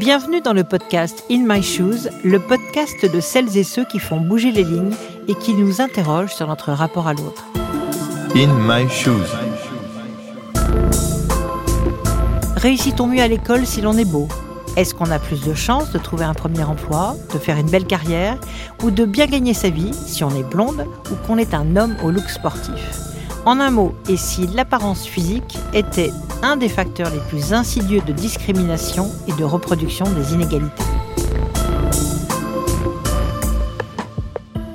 Bienvenue dans le podcast In My Shoes, le podcast de celles et ceux qui font bouger les lignes et qui nous interrogent sur notre rapport à l'autre. In My Shoes. Réussit-on mieux à l'école si l'on est beau? Est-ce qu'on a plus de chances de trouver un premier emploi, de faire une belle carrière ou de bien gagner sa vie si on est blonde ou qu'on est un homme au look sportif? En un mot, et si l'apparence physique était un des facteurs les plus insidieux de discrimination et de reproduction des inégalités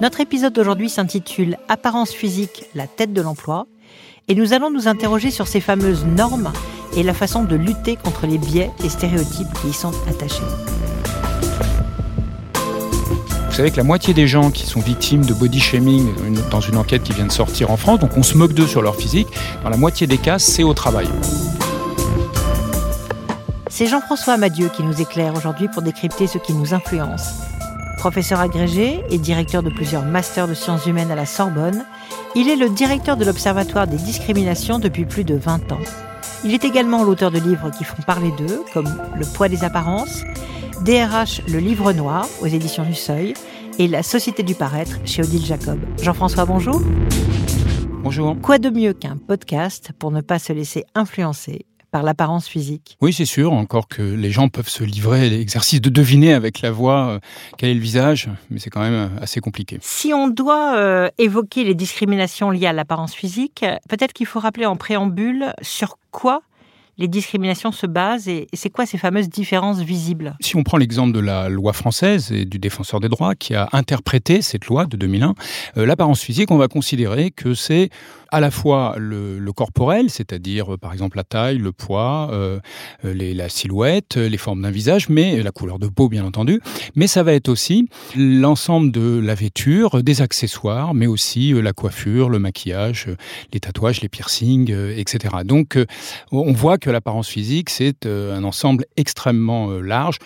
Notre épisode d'aujourd'hui s'intitule Apparence physique, la tête de l'emploi, et nous allons nous interroger sur ces fameuses normes et la façon de lutter contre les biais et stéréotypes qui y sont attachés. Vous savez que la moitié des gens qui sont victimes de body shaming dans une enquête qui vient de sortir en France, donc on se moque d'eux sur leur physique, dans la moitié des cas, c'est au travail. C'est Jean-François Amadieu qui nous éclaire aujourd'hui pour décrypter ce qui nous influence. Professeur agrégé et directeur de plusieurs masters de sciences humaines à la Sorbonne, il est le directeur de l'Observatoire des discriminations depuis plus de 20 ans. Il est également l'auteur de livres qui font parler d'eux, comme Le poids des apparences, DRH Le Livre Noir aux éditions du Seuil et La Société du Paraître chez Odile Jacob. Jean-François, bonjour. Bonjour. Quoi de mieux qu'un podcast pour ne pas se laisser influencer par l'apparence physique? Oui, c'est sûr, encore que les gens peuvent se livrer à l'exercice de deviner avec la voix euh, quel est le visage, mais c'est quand même euh, assez compliqué. Si on doit euh, évoquer les discriminations liées à l'apparence physique, peut-être qu'il faut rappeler en préambule sur quoi les discriminations se basent et, c'est quoi ces fameuses différences visibles? Si on prend l'exemple de la loi française et du défenseur des droits qui a interprété cette loi de 2001, l'apparence physique, on va considérer que c'est à la fois le, corporel, c'est-à-dire euh, par exemple la taille, le poids, euh, euh, la silhouette, les formes d'un visage, mais la couleur de peau bien entendu, mais ça va être aussi l'ensemble de la vêture, des accessoires, mais aussi la coiffure, le maquillage, les tatouages, les piercings, etc. Donc on voit que l'apparence physique, c'est un ensemble extrêmement large.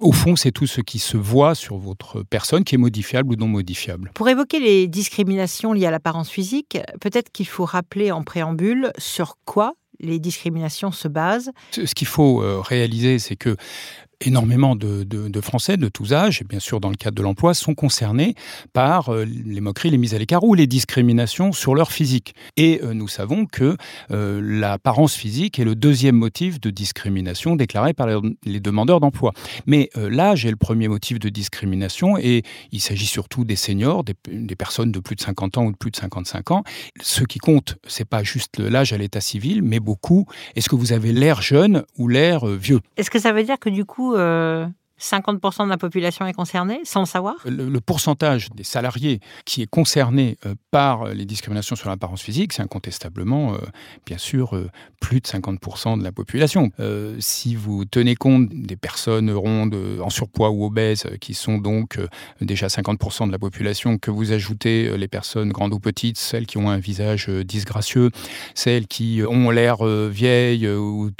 Au fond, c'est tout ce qui se voit sur votre personne qui est modifiable ou non modifiable. Pour évoquer les discriminations liées à l'apparence physique, peut-être qu'il il faut rappeler en préambule sur quoi les discriminations se basent. Ce qu'il faut euh, réaliser, c'est que énormément de, Français de tous âges, et bien sûr dans le cadre de l'emploi, sont concernés par euh, les moqueries, les mises à l'écart ou les discriminations sur leur physique. Et euh, nous savons que euh, l'apparence physique est le deuxième motif de discrimination déclaré par les demandeurs d'emploi. Mais l'âge est le premier motif de discrimination et il s'agit surtout des seniors, des, des, personnes de plus de 50 ans ou de plus de 55 ans. Ce qui compte, c'est pas juste l'âge à l'état civil, mais beaucoup, est-ce que vous avez l'air jeune ou l'air vieux? Est-ce que ça veut dire que du coup, euh, 50% de la population est concernée, sans le savoir? Le, pourcentage des salariés qui est concerné euh, par les discriminations sur l'apparence physique, c'est incontestablement, euh, bien sûr, euh, plus de 50% de la population. si vous tenez compte des personnes rondes, en surpoids ou obèses, qui sont donc déjà 50% de la population, que vous ajoutez les personnes grandes ou petites, celles qui ont un visage disgracieux, celles qui ont l'air vieilles ou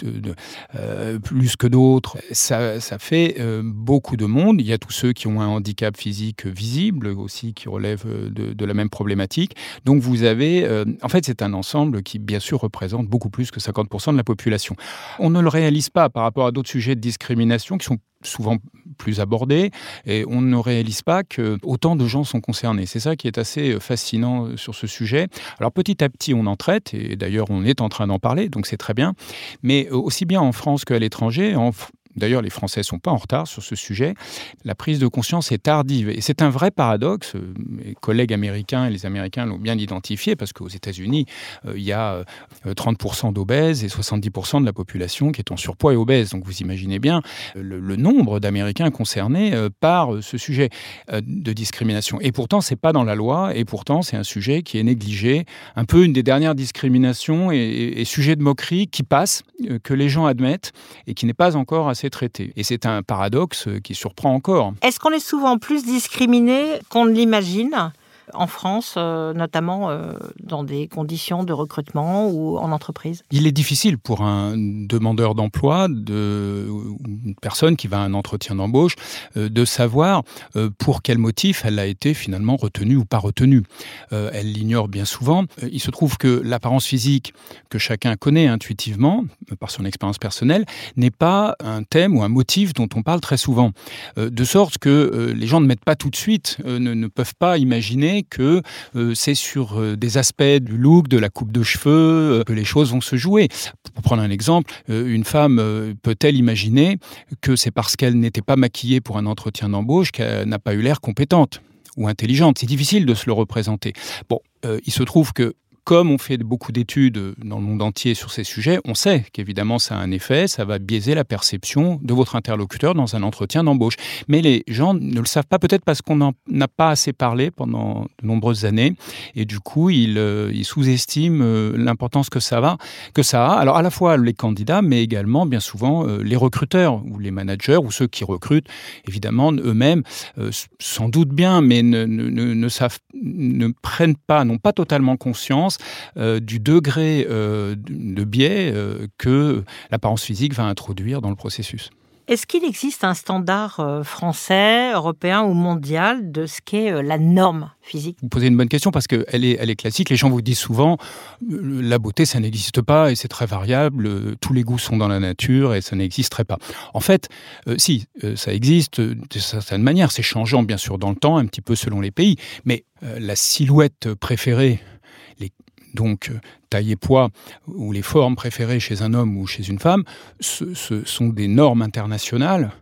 plus que d'autres, ça fait beaucoup de monde. Il y a tous ceux qui ont un handicap physique visible aussi, qui relèvent euh, de, la même problématique. Donc vous avez, euh, en fait, c'est un ensemble qui, bien sûr, représente beaucoup plus que 50% de la population. On ne le réalise pas par rapport à d'autres sujets de discrimination qui sont souvent plus abordés et on ne réalise pas que autant de gens sont concernés. C'est ça qui est assez euh, fascinant sur ce sujet. Alors petit à petit, on en traite et d'ailleurs on est en train d'en parler, donc c'est très bien. Mais aussi bien en France qu'à l'étranger, en D'ailleurs, les Français ne sont pas en retard sur ce sujet. La prise de conscience est tardive. Et c'est un vrai paradoxe. Mes collègues américains et les Américains l'ont bien identifié parce qu'aux États-Unis, euh, il y a 30% euh, d'obèses et 70% de la population qui est en surpoids et obèse. Donc vous imaginez bien euh, le, nombre d'Américains concernés par ce sujet de discrimination. Et pourtant, ce n'est pas dans la loi. Et pourtant, c'est un sujet qui est négligé. Un peu une des dernières discriminations et, et sujet de moquerie qui passe, que les gens admettent et qui n'est pas encore assez Et c'est un paradoxe qui surprend encore. Est-ce qu'on est souvent plus discriminé qu'on ne l'imagine? En France, notamment dans des conditions de recrutement ou en entreprise Il est difficile pour un demandeur d'emploi, de, une personne qui va à un entretien d'embauche, de savoir pour quel motif elle a été finalement retenue ou pas retenue. elle l'ignore bien souvent. Il se trouve que l'apparence physique que chacun connaît intuitivement, par son expérience personnelle, n'est pas un thème ou un motif dont on parle très souvent. Euh, de sorte que euh, les gens ne mettent pas tout de suite, euh, ne, peuvent pas imaginer que c'est sur des aspects du look, de la coupe de cheveux, que les choses vont se jouer. Pour prendre un exemple, une femme peut-elle imaginer que c'est parce qu'elle n'était pas maquillée pour un entretien d'embauche qu'elle n'a pas eu l'air compétente ou intelligente? C'est difficile de se le représenter. Bon, il se trouve que comme on fait beaucoup d'études dans le monde entier sur ces sujets, on sait qu'évidemment ça a un effet, ça va biaiser la perception de votre interlocuteur dans un entretien d'embauche. Mais les gens ne le savent pas peut-être parce qu'on n'en a pas assez parlé pendant de nombreuses années et du coup ils, euh, sous-estiment euh, l'importance que ça a. Alors à la fois les candidats, mais également bien souvent euh, les recruteurs ou les managers ou ceux qui recrutent, évidemment eux-mêmes sans doute bien, mais ne prennent pas, n'ont pas totalement conscience euh, du degré euh, de biais euh, que l'apparence physique va introduire dans le processus. Est-ce qu'il existe un standard français, européen ou mondial de ce qu'est la norme physique? Vous posez une bonne question parce qu'elle est, elle est classique. Les gens vous disent souvent la beauté, ça n'existe pas et c'est très variable. Tous les goûts sont dans la nature et ça n'existerait pas. En fait, si, ça existe de certaine manière. C'est changeant, bien sûr, dans le temps, un petit peu selon les pays. Mais la silhouette préférée donc euh, taille et poids ou les formes préférées chez un homme ou chez une femme, ce, sont des normes internationales,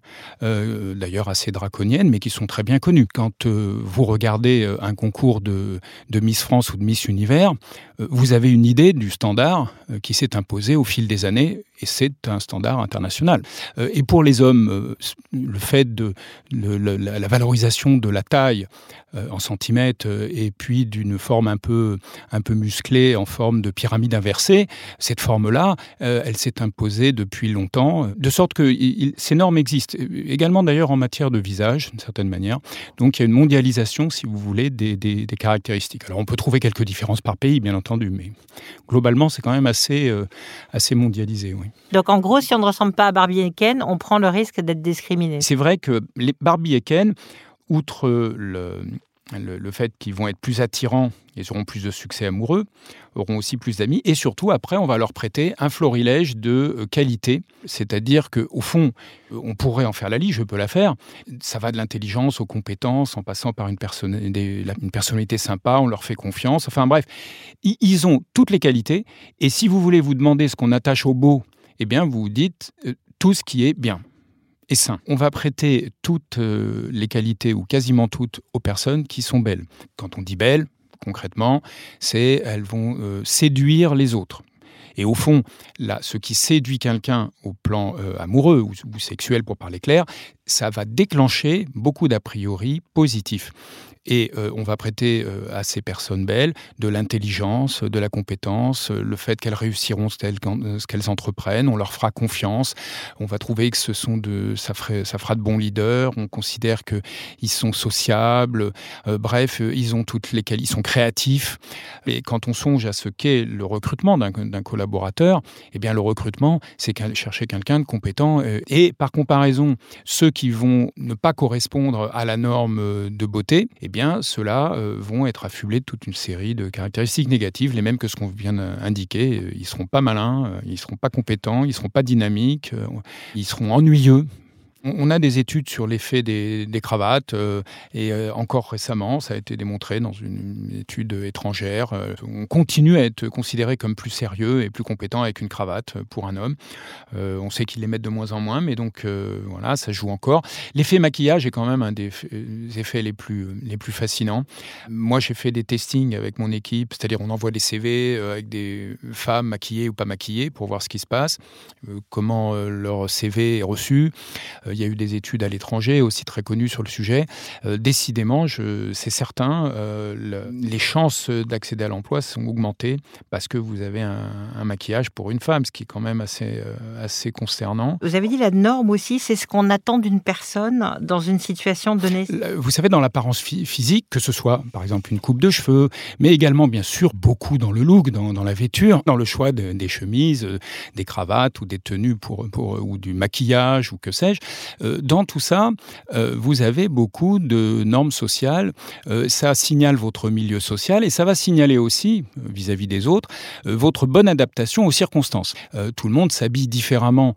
euh, d'ailleurs assez draconiennes, mais qui sont très bien connues. Quand euh, vous regardez un concours de, Miss France ou de Miss Univers, vous avez une idée du standard qui s'est imposé au fil des années, et c'est un standard international. et pour les hommes, le fait de la valorisation de la taille en centimètres et puis d'une forme un peu, un peu musclée en forme de pyramide inversée, cette forme-là, euh, elle s'est imposée depuis longtemps, de sorte que ces normes existent, également d'ailleurs en matière de visage, d'une certaine manière. Donc il y a une mondialisation, si vous voulez, des, caractéristiques. Alors on peut trouver quelques différences par pays, bien entendu, mais globalement c'est quand même assez, euh, assez mondialisé. Oui. Donc en gros, si on ne ressemble pas à Barbie et Ken, on prend le risque d'être discriminé. C'est vrai que les Barbie et Ken, outre le, le, fait qu'ils vont être plus attirants, ils auront plus de succès amoureux, auront aussi plus d'amis, et surtout après, on va leur prêter un florilège de euh, qualité, c'est-à-dire que au fond, euh, on pourrait en faire la liste, je peux la faire. Ça va de l'intelligence aux compétences, en passant par une, personnalité sympa, on leur fait confiance. Enfin bref, ils ont toutes les qualités, et si vous voulez vous demander ce qu'on attache au beau, eh bien, vous dites euh, tout ce qui est bien On va prêter toutes euh, les qualités, ou quasiment toutes, aux personnes qui sont belles. Quand on dit belles, concrètement, c'est elles vont euh, séduire les autres. Et au fond, là, ce qui séduit quelqu'un au plan euh, amoureux ou, ou, sexuel, pour parler clair, ça va déclencher beaucoup d'a priori positifs. Et euh, on va prêter euh, à ces personnes belles de l'intelligence, de la compétence, euh, le fait qu'elles réussiront ce qu'elles entreprennent, on leur fera confiance, on va trouver que ce sont de, ça, ça fera de bons leaders, on considère qu'ils sont sociables, bref, ils ont toutes les ils sont créatifs. Et quand on songe à ce qu'est le recrutement d'un collaborateur, eh bien le recrutement, c'est chercher quelqu'un de compétent. et par comparaison, ceux qui vont ne pas correspondre à la norme de beauté, eh bien, ceux-là euh, vont être affublés de toute une série de caractéristiques négatives, les mêmes que ce qu'on vient d'indiquer. Euh, ils seront pas malins, euh, ils seront pas compétents, ils seront pas dynamiques, ils seront ennuyeux. On a des études sur l'effet des, cravates euh, et euh, encore récemment, ça a été démontré dans une, étude étrangère. Euh, on continue à être considéré comme plus sérieux et plus compétent avec une cravate pour un homme. on sait qu'ils les mettent de moins en moins, mais donc voilà, ça joue encore. L'effet maquillage est quand même un des effets les plus, les plus fascinants. Moi, j'ai fait des testings avec mon équipe, c'est-à-dire on envoie des CV avec des femmes maquillées ou pas maquillées pour voir ce qui se passe, comment leur CV est reçu il y a eu des études à l'étranger aussi très connues sur le sujet. décidément, c'est certain, les chances d'accéder à l'emploi sont augmentées parce que vous avez un, maquillage pour une femme, ce qui est quand même assez, assez concernant. Vous avez dit la norme aussi, c'est ce qu'on attend d'une personne dans une situation donnée. Vous savez, dans l'apparence physique, que ce soit par exemple une coupe de cheveux, mais également bien sûr beaucoup dans le look, dans, la vêture, dans le choix des chemises, euh, des cravates ou des tenues pour, pour ou du maquillage ou que sais-je. Euh, dans tout ça, euh, vous avez beaucoup de normes sociales. ça signale votre milieu social et ça va signaler aussi vis-à-vis des autres votre bonne adaptation aux circonstances. tout le monde s'habille différemment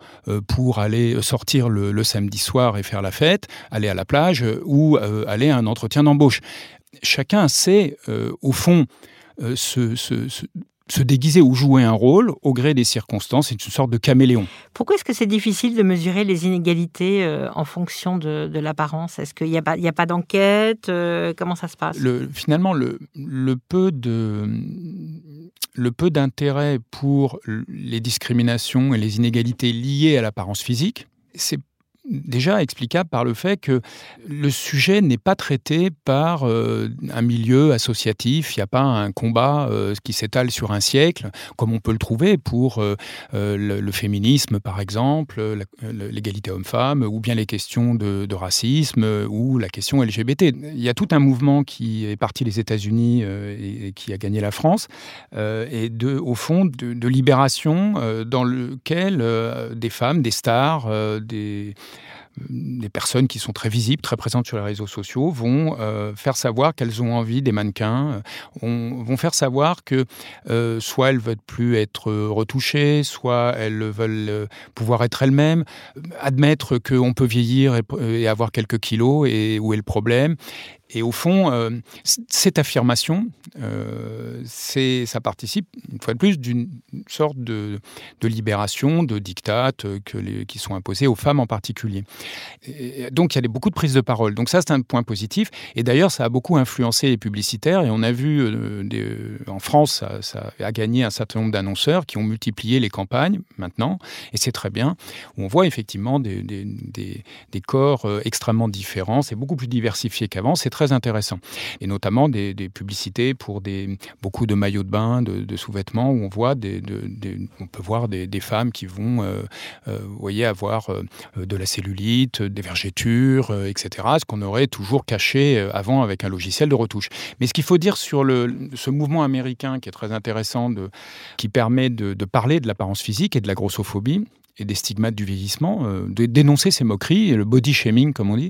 pour aller sortir le, samedi soir et faire la fête, aller à la plage ou aller à un entretien d'embauche chacun sait, euh, au fond, euh, se, déguiser ou jouer un rôle au gré des circonstances. C'est une sorte de caméléon. Pourquoi est-ce que c'est difficile de mesurer les inégalités euh, en fonction de, l'apparence? Est-ce qu'il n'y a pas, pas d'enquête Comment ça se passe? Finalement, le, le peu de le peu d'intérêt pour les discriminations et les inégalités liées à l'apparence physique, c'est déjà explicable par le fait que le sujet n'est pas traité par euh, un milieu associatif, il n'y a pas un combat euh, qui s'étale sur un siècle, comme on peut le trouver pour euh, le, féminisme par exemple, l'égalité homme-femme, ou bien les questions de, racisme, ou la question LGBT. Il y a tout un mouvement qui est parti des États-Unis et, qui a gagné la France, et au fond de, de libération dans lequel des femmes, des stars, des des personnes qui sont très visibles, très présentes sur les réseaux sociaux, vont euh, faire savoir qu'elles ont envie des mannequins, euh, vont faire savoir que euh, soit elles veulent plus être retouchées, soit elles veulent pouvoir être elles-mêmes, admettre qu'on peut vieillir et, avoir quelques kilos et où est le problème, et au fond, euh, cette affirmation, euh, ça participe, une fois de plus, d'une sorte de, libération, de dictates euh, qui sont imposés aux femmes en particulier. donc il y a beaucoup de prises de parole. Donc ça, c'est un point positif. Et d'ailleurs, ça a beaucoup influencé les publicitaires. Et on a vu, en France, ça, a gagné un certain nombre d'annonceurs qui ont multiplié les campagnes maintenant. Et c'est très bien. On voit effectivement des, des corps extrêmement différents. C'est beaucoup plus diversifié qu'avant. C'est très intéressant. Et notamment des, publicités pour des, beaucoup de maillots de bain, de, sous-vêtements, où on, voit on peut voir des, femmes qui vont euh, euh, voyez, avoir euh, de la cellulite, des vergetures, etc. Ce qu'on aurait toujours caché avant avec un logiciel de retouche. Mais ce qu'il faut dire sur le, ce mouvement américain qui est très intéressant, qui permet de, parler de l'apparence physique et de la grossophobie, et des stigmates du vieillissement, de dénoncer ces moqueries, le body shaming, comme on dit,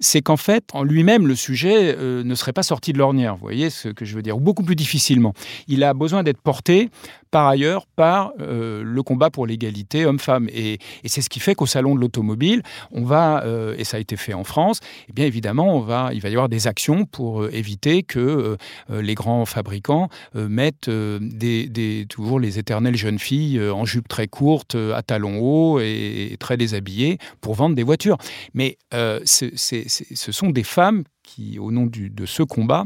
c'est qu'en fait, en lui-même, le sujet euh, ne serait pas sorti de l'ornière. Vous voyez ce que je veux dire Ou beaucoup plus difficilement. Il a besoin d'être porté par ailleurs par euh, le combat pour l'égalité homme-femme. Et, c'est ce qui fait qu'au salon de l'automobile, on va, euh, et ça a été fait en France, eh bien évidemment, on va, il va y avoir des actions pour euh, éviter que les grands fabricants mettent des, toujours les éternelles jeunes filles en jupe très courte, à talons hauts et, très déshabillées pour vendre des voitures. Mais ce sont des femmes qui, au nom de ce combat,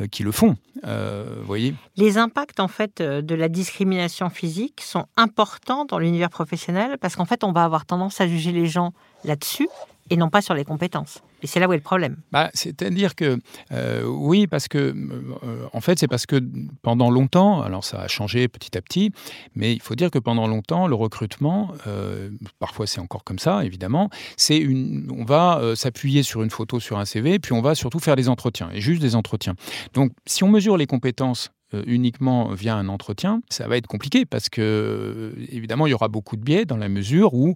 euh, qui le font. Euh, voyez Les impacts en fait euh, de la discrimination physique sont importants dans l'univers professionnel parce qu'en fait, on va avoir tendance à juger les gens là-dessus et non pas sur les compétences. Et c'est là où est le problème. Bah, C'est-à-dire que euh, oui, parce que euh, en fait, c'est parce que pendant longtemps, alors ça a changé petit à petit, mais il faut dire que pendant longtemps, le recrutement, euh, parfois c'est encore comme ça, évidemment, c'est une, on va s'appuyer sur une photo sur un CV, puis on va surtout faire des entretiens et juste des entretiens. Donc, si on mesure les compétences uniquement via un entretien, ça va être compliqué parce que, euh, évidemment, il y aura beaucoup de biais dans la mesure où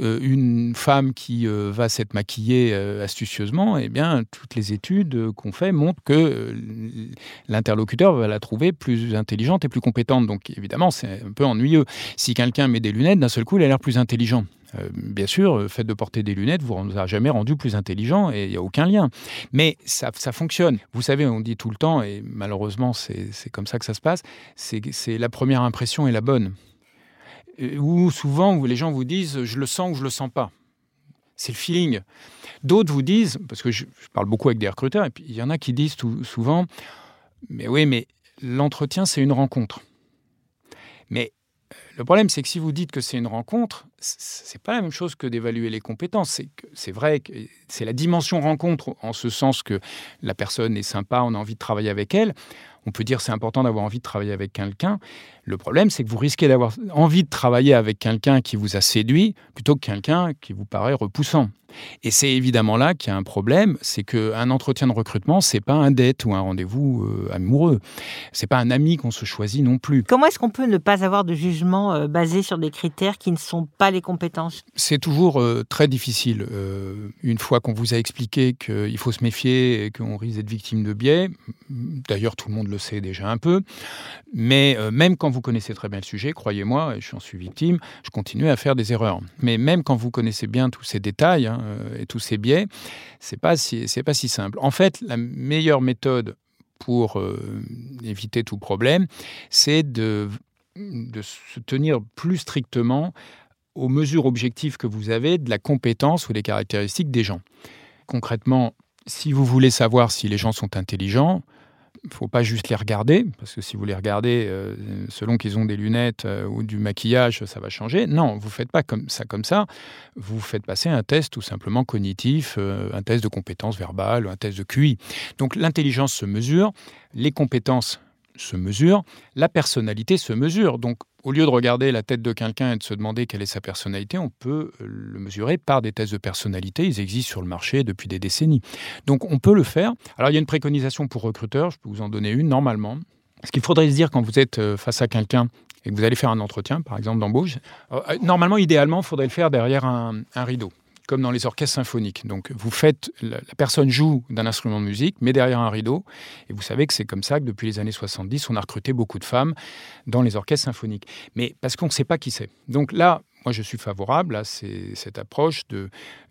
euh, une femme qui va s'être maquillée astucieusement, eh bien, toutes les études qu'on fait montrent que l'interlocuteur va la trouver plus intelligente et plus compétente. Donc, évidemment, c'est un peu ennuyeux. Si quelqu'un met des lunettes, d'un seul coup, il a l'air plus intelligent. Euh, bien sûr, le fait de porter des lunettes vous a jamais rendu plus intelligent et il n'y a aucun lien. Mais ça, fonctionne. Vous savez, on dit tout le temps, et malheureusement c'est comme ça que ça se passe, c'est la première impression est la bonne. Ou souvent, les gens vous disent je le sens ou je le sens pas. C'est le feeling. D'autres vous disent, parce que je, parle beaucoup avec des recruteurs, et puis il y en a qui disent souvent, mais oui, mais l'entretien, c'est une rencontre. Mais le problème, c'est que si vous dites que c'est une rencontre, c'est pas la même chose que d'évaluer les compétences. C'est vrai que c'est la dimension rencontre en ce sens que la personne est sympa, on a envie de travailler avec elle. On peut dire c'est important d'avoir envie de travailler avec quelqu'un. Le problème, c'est que vous risquez d'avoir envie de travailler avec quelqu'un qui vous a séduit plutôt que quelqu'un qui vous paraît repoussant. Et c'est évidemment là qu'il y a un problème, c'est qu'un entretien de recrutement, c'est pas un date ou un rendez-vous euh, amoureux. C'est pas un ami qu'on se choisit non plus. Comment est-ce qu'on peut ne pas avoir de jugement euh, basé sur des critères qui ne sont pas les compétences? C'est toujours euh, très difficile. une fois qu'on vous a expliqué qu'il faut se méfier et qu'on risque d'être victime de biais, d'ailleurs tout le monde le sait déjà un peu, mais même quand vous connaissez très bien le sujet, croyez-moi, et je en suis victime, je continue à faire des erreurs. Mais même quand vous connaissez bien tous ces détails, hein, euh, et tous ces biais, c'est pas si c'est pas si simple. En fait, la meilleure méthode pour euh, éviter tout problème, c'est de, de se tenir plus strictement aux mesures objectives que vous avez de la compétence ou des caractéristiques des gens. Concrètement, si vous voulez savoir si les gens sont intelligents, ne faut pas juste les regarder, parce que si vous les regardez euh, selon qu'ils ont des lunettes euh, ou du maquillage, ça va changer. Non, vous ne faites pas comme ça comme ça. Vous faites passer un test tout simplement cognitif, euh, un test de compétences verbales, un test de QI. Donc l'intelligence se mesure, les compétences se mesurent, la personnalité se mesure. Donc au lieu de regarder la tête de quelqu'un et de se demander quelle est sa personnalité, on peut euh, le mesurer par des tests de personnalité. Ils existent sur le marché depuis des décennies. Donc on peut le faire. Alors il y a une préconisation pour recruteurs, je peux vous en donner une normalement. Ce qu'il faudrait se dire quand vous êtes euh, face à quelqu'un et que vous allez faire un entretien, par exemple d'embauche, euh, normalement, idéalement, il faudrait le faire derrière un rideau comme dans les orchestres symphoniques. Donc vous faites, la, personne joue d'un instrument de musique, mais derrière un rideau. Et vous savez que c'est comme ça que depuis les années 70, on a recruté beaucoup de femmes dans les orchestres symphoniques. Mais parce qu'on ne sait pas qui c'est. Donc là, moi, je suis favorable à cette approche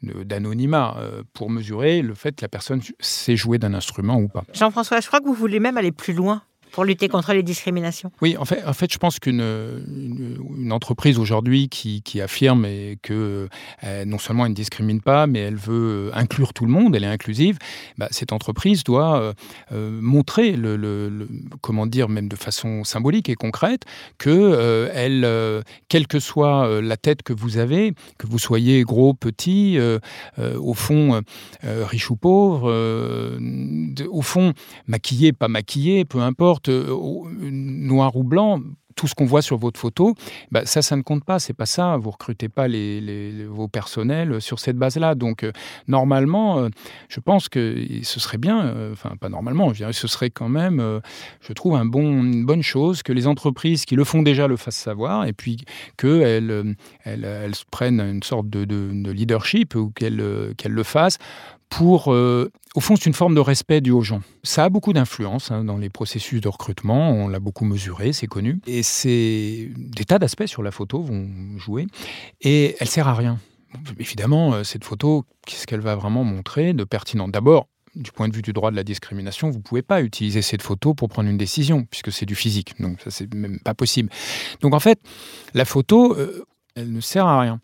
d'anonymat euh, pour mesurer le fait que la personne sait jouer d'un instrument ou pas. Jean-François, je crois que vous voulez même aller plus loin pour lutter contre les discriminations. Oui, en fait, je pense qu'une une, entreprise aujourd'hui qui, affirme que euh, non seulement elle ne discrimine pas, mais elle veut inclure tout le monde, elle est inclusive, bah, cette entreprise doit euh, euh, montrer, comment dire, même de façon symbolique et concrète, que elle, quelle que soit la tête que vous avez, que vous soyez gros, petit, au fond riche ou pauvre, au fond maquillé, pas maquillé, peu importe, euh, noir ou blanc, tout ce qu'on voit sur votre photo, bah, ça, ça ne compte pas. C'est pas ça. Vous recrutez pas vos personnels sur cette base-là. Donc, euh, normalement, euh, je pense que ce serait bien, enfin, pas normalement, je dirais, ce serait quand même, je trouve, une bonne chose que les entreprises qui le font déjà le fassent savoir et puis qu'elles elles, prennent une sorte de, de leadership ou qu'elles le fassent pour, euh, au fond, c'est une forme de respect dû aux gens. Ça a beaucoup d'influence hein, dans les processus de recrutement, on l'a beaucoup mesuré, c'est connu. Et des tas d'aspects sur la photo vont jouer, et elle sert à rien. Évidemment, euh, cette photo, qu'est-ce qu'elle va vraiment montrer de pertinent? D'abord, du point de vue du droit de la discrimination, vous ne pouvez pas utiliser cette photo pour prendre une décision, puisque c'est du physique. Donc ça, c'est même pas possible. Donc en fait, la photo, euh, elle ne sert à rien.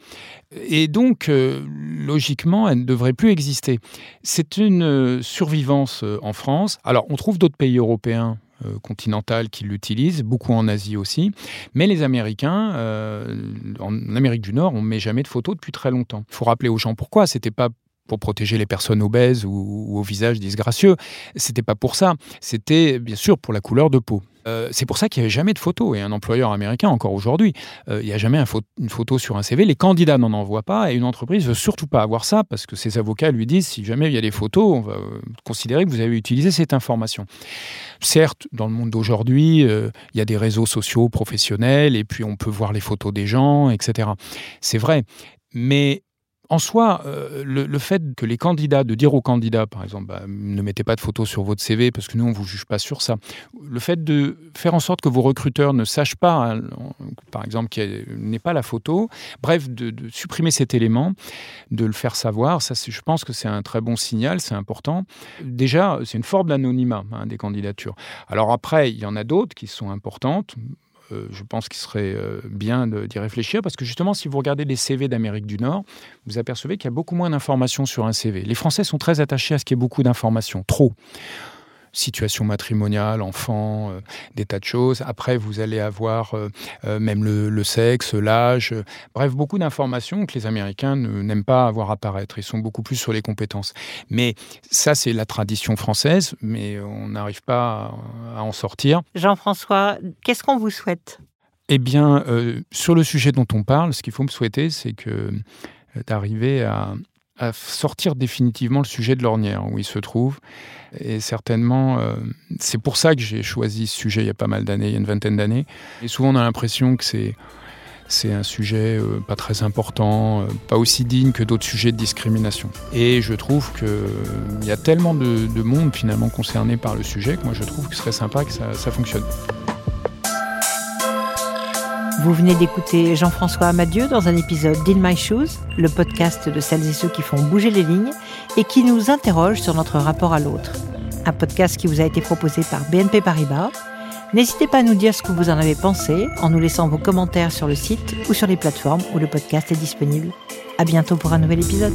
Et donc, euh, logiquement, elle ne devrait plus exister. C'est une euh, survivance euh, en France. Alors, on trouve d'autres pays européens continentaux qui l'utilisent, beaucoup en Asie aussi. Mais les Américains, en Amérique du Nord, on ne met jamais de photos depuis très longtemps. Il faut rappeler aux gens pourquoi. C'était pas pour protéger les personnes obèses ou, ou au visage disgracieux. C'était pas pour ça. C'était bien sûr pour la couleur de peau. Euh, c'est pour ça qu'il n'y avait jamais de photo. Et un employeur américain, encore aujourd'hui, euh, il n'y a jamais une photo sur un CV. Les candidats n'en envoient pas et une entreprise ne veut surtout pas avoir ça parce que ses avocats lui disent si jamais il y a des photos, on va euh, considérer que vous avez utilisé cette information. Certes, dans le monde d'aujourd'hui, il y a des réseaux sociaux professionnels et puis on peut voir les photos des gens, etc. C'est vrai. Mais en soi, euh, le, fait que les candidats, de dire aux candidats, par exemple, bah, ne mettez pas de photos sur votre CV parce que nous, on ne vous juge pas sur ça. Le fait de faire en sorte que vos recruteurs ne sachent pas, hein, par exemple, qu'il n'est pas la photo, bref, de, supprimer cet élément, de le faire savoir, ça, je pense que c'est un très bon signal, c'est important. Déjà, c'est une forme d'anonymat hein, des candidatures. Alors après, il y en a d'autres qui sont importantes. Euh, je pense qu'il serait euh, bien d'y réfléchir parce que justement, si vous regardez les CV d'Amérique du Nord, vous apercevez qu'il y a beaucoup moins d'informations sur un CV. Les Français sont très attachés à ce qu'il y ait beaucoup d'informations, trop. Situation matrimoniale, enfant, euh, des tas de choses. Après, vous allez avoir même le, sexe, l'âge, bref, beaucoup d'informations que les Américains n'aiment pas avoir apparaître. Ils sont beaucoup plus sur les compétences. Mais ça, c'est la tradition française, mais on n'arrive pas à en sortir. Jean-François, qu'est-ce qu'on vous souhaite? Eh bien, sur le sujet dont on parle, ce qu'il faut me souhaiter, c'est que d'arriver à, à sortir définitivement le sujet de l'ornière, où il se trouve. Et certainement, euh, c'est pour ça que j'ai choisi ce sujet il y a pas mal d'années, il y a une vingtaine d'années. Et souvent, on a l'impression que c'est c'est un sujet euh, pas très important, euh, pas aussi digne que d'autres sujets de discrimination. Et je trouve qu'il y a tellement de, de, monde finalement concerné par le sujet que moi je trouve que ce serait sympa que ça, ça fonctionne. Vous venez d'écouter Jean-François Amadieu dans un épisode d'In My Shoes, le podcast de celles et ceux qui font bouger les lignes et qui nous interroge sur notre rapport à l'autre. Un podcast qui vous a été proposé par BNP Paribas. N'hésitez pas à nous dire ce que vous en avez pensé en nous laissant vos commentaires sur le site ou sur les plateformes où le podcast est disponible. À bientôt pour un nouvel épisode.